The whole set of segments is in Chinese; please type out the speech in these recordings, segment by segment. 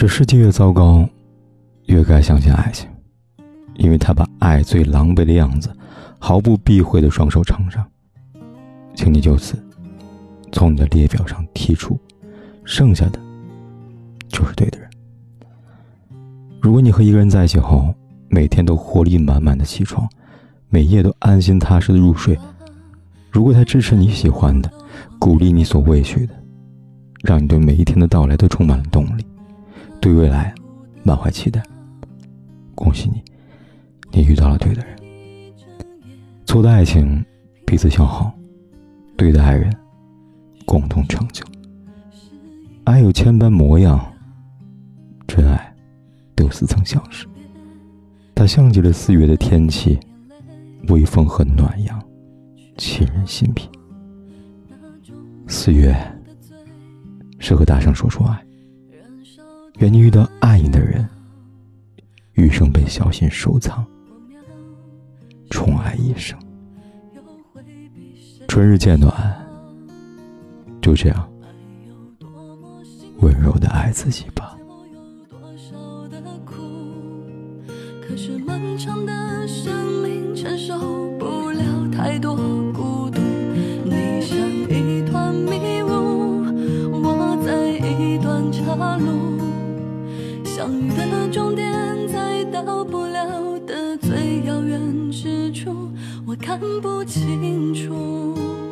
这世界越糟糕，越该相信爱情，因为他把爱最狼狈的样子。毫不避讳的双手呈上，请你就此从你的列表上剔除，剩下的就是对的人。如果你和一个人在一起后，每天都活力满满的起床，每夜都安心踏实的入睡；如果他支持你喜欢的，鼓励你所畏惧的，让你对每一天的到来都充满了动力，对未来满怀期待，恭喜你，你遇到了对的人。错的爱情，彼此消耗；对的爱人，共同成就。爱有千般模样，真爱都似曾相识。它像极了四月的天气，微风和暖阳，沁人心脾。四月，适合大声说出爱。愿你遇到爱你的人，余生被小心收藏。宠爱一生，春日渐暖，就这样温柔的爱自己吧。可是漫长的生命承受不了太多的终点在到不了的最遥远之处。我看不清楚。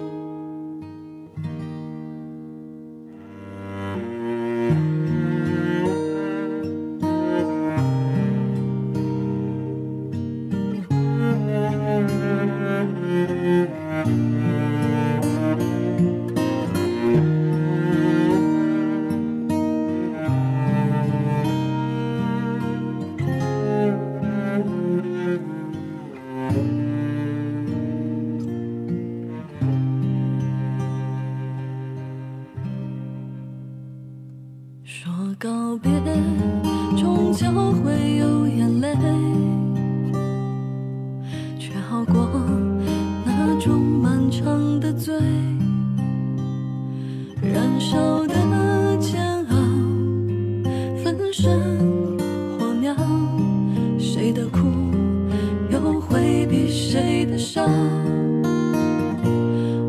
说告别，终究会有眼泪，却好过那种漫长的醉，燃烧的煎熬，分身火苗，谁的苦又会比谁的少？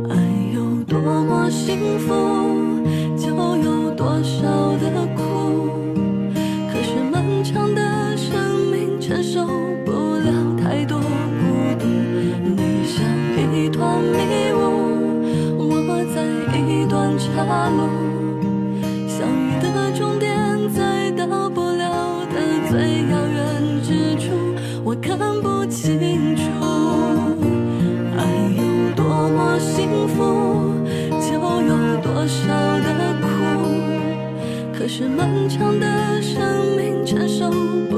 爱有多么幸福，承受不了太多孤独，你像一团迷雾，我在一段岔路，相遇的终点，在到不了的最遥远之处，我看不清楚。爱有多么幸福，就有多少的苦。可是漫长的生命，承受不